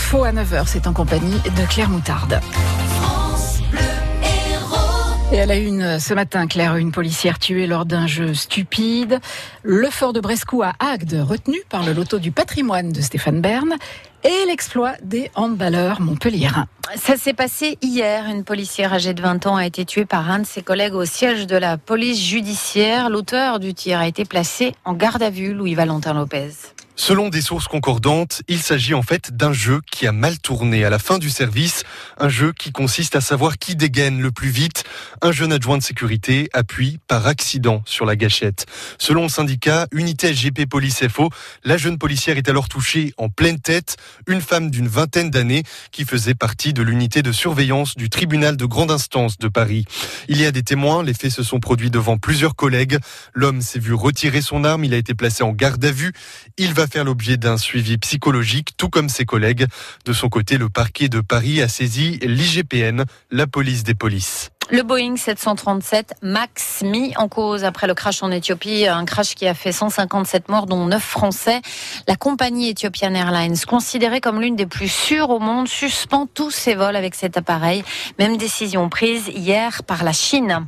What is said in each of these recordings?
L'info à 9h, c'est en compagnie de Claire Moutarde. Et elle a une ce matin, Claire, une policière tuée lors d'un jeu stupide. Le fort de Brescou à Agde, retenu par le loto du patrimoine de Stéphane Bern. Et l'exploit des handballeurs montpelliérains. Ça s'est passé hier. Une policière âgée de 20 ans a été tuée par un de ses collègues au siège de la police judiciaire. L'auteur du tir a été placé en garde à vue, Louis-Valentin Lopez. Selon des sources concordantes, il s'agit en fait d'un jeu qui a mal tourné à la fin du service, un jeu qui consiste à savoir qui dégaine le plus vite. Un jeune adjoint de sécurité appuie par accident sur la gâchette. Selon le syndicat Unité SGP Police FO, la jeune policière est alors touchée en pleine tête, une femme d'une vingtaine d'années qui faisait partie de l'unité de surveillance du tribunal de grande instance de Paris. Il y a des témoins, les faits se sont produits devant plusieurs collègues. L'homme s'est vu retirer son arme, il a été placé en garde à vue. Il va faire l'objet d'un suivi psychologique, tout comme ses collègues. De son côté, le parquet de Paris a saisi l'IGPN, la police des polices. Le Boeing 737 MAX mis en cause après le crash en Éthiopie, un crash qui a fait 157 morts dont 9 Français. La compagnie Ethiopian Airlines, considérée comme l'une des plus sûres au monde, suspend tous ses vols avec cet appareil. Même décision prise hier par la Chine.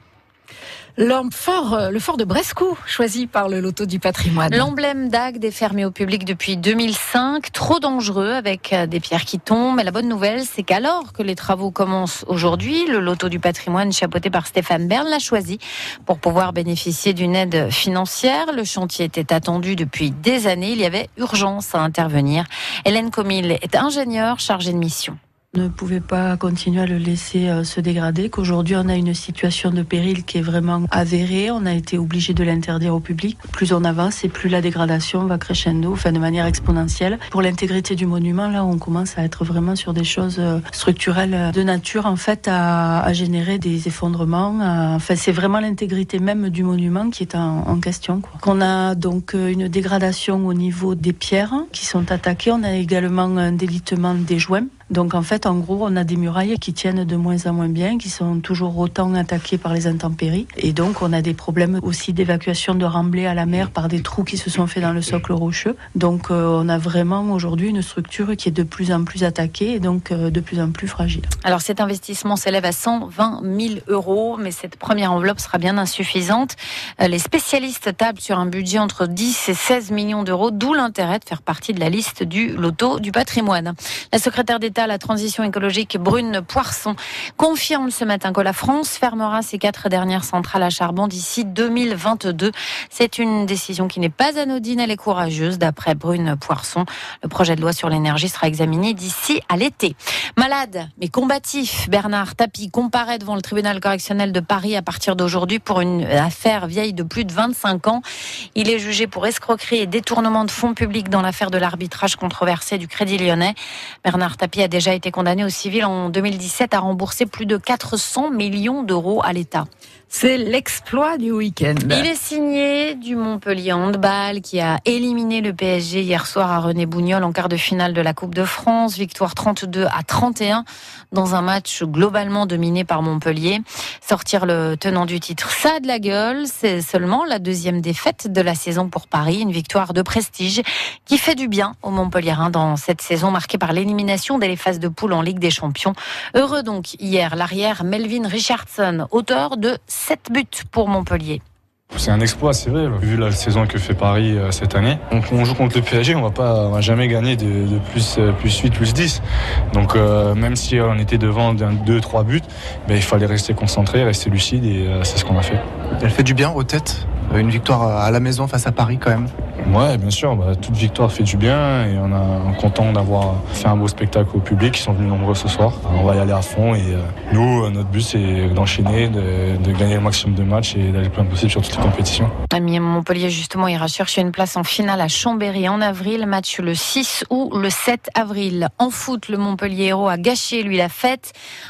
Fort, euh, le fort de Brescou, choisi par le loto du patrimoine. L'emblème d'Agde est fermé au public depuis 2005, trop dangereux avec euh, des pierres qui tombent. Mais la bonne nouvelle, c'est qu'alors que les travaux commencent aujourd'hui, le loto du patrimoine chapeauté par Stéphane Bern l'a choisi pour pouvoir bénéficier d'une aide financière. Le chantier était attendu depuis des années. Il y avait urgence à intervenir. Hélène Comille est ingénieure chargée de mission ne pouvait pas continuer à le laisser euh, se dégrader, qu'aujourd'hui on a une situation de péril qui est vraiment avérée, on a été obligé de l'interdire au public. Plus on avance et plus la dégradation va crescendo, enfin de manière exponentielle. Pour l'intégrité du monument, là on commence à être vraiment sur des choses euh, structurelles euh, de nature en fait à, à générer des effondrements. Enfin c'est vraiment l'intégrité même du monument qui est en, en question. Quoi. On a donc une dégradation au niveau des pierres qui sont attaquées, on a également un délitement des joints donc en fait, en gros, on a des murailles qui tiennent de moins en moins bien, qui sont toujours autant attaquées par les intempéries. Et donc on a des problèmes aussi d'évacuation de remblais à la mer par des trous qui se sont faits dans le socle rocheux. Donc euh, on a vraiment aujourd'hui une structure qui est de plus en plus attaquée et donc euh, de plus en plus fragile. Alors cet investissement s'élève à 120 000 euros, mais cette première enveloppe sera bien insuffisante. Euh, les spécialistes tablent sur un budget entre 10 et 16 millions d'euros, d'où l'intérêt de faire partie de la liste du loto du patrimoine. La secrétaire d'État la transition écologique, Brune Poisson, confirme ce matin que la France fermera ses quatre dernières centrales à charbon d'ici 2022. C'est une décision qui n'est pas anodine, elle est courageuse, d'après Brune Poisson. Le projet de loi sur l'énergie sera examiné d'ici à l'été. Malade, mais combatif, Bernard Tapie comparaît devant le tribunal correctionnel de Paris à partir d'aujourd'hui pour une affaire vieille de plus de 25 ans. Il est jugé pour escroquerie et détournement de fonds publics dans l'affaire de l'arbitrage controversé du Crédit Lyonnais. Bernard Tapie a déjà été condamné au civil en 2017 à rembourser plus de 400 millions d'euros à l'État. C'est l'exploit du week-end. Il est signé du Montpellier Handball qui a éliminé le PSG hier soir à René Bougnol en quart de finale de la Coupe de France. Victoire 32 à 31 dans un match globalement dominé par Montpellier. Sortir le tenant du titre, ça a de la gueule. C'est seulement la deuxième défaite de la saison pour Paris. Une victoire de prestige qui fait du bien aux Montpelliérains dans cette saison marquée par l'élimination dès les phases de poule en Ligue des Champions. Heureux donc hier l'arrière Melvin Richardson, auteur de 7 buts pour Montpellier. C'est un exploit, c'est vrai, vu la saison que fait Paris euh, cette année. On joue contre le PSG, on va pas, va jamais gagner de, plus, euh, plus 8, plus 10. Donc euh, même si on était devant d'un 2-3 buts, ben, il fallait rester concentré, rester lucide et c'est ce qu'on a fait. Elle fait du bien aux têtes, une victoire à la maison face à Paris quand même. Ouais, bien sûr. Bah, toute victoire fait du bien et on est content d'avoir fait un beau spectacle au public. Ils sont venus nombreux ce soir. On va y aller à fond et euh, nous, notre but, c'est d'enchaîner, de, gagner le maximum de matchs et d'aller le plus possible sur toutes les compétitions. Ami Montpellier, justement, ira chercher une place en finale à Chambéry en avril. Match le 6 ou le 7 avril. En foot, le Montpellier Héros a gâché, lui, la fête.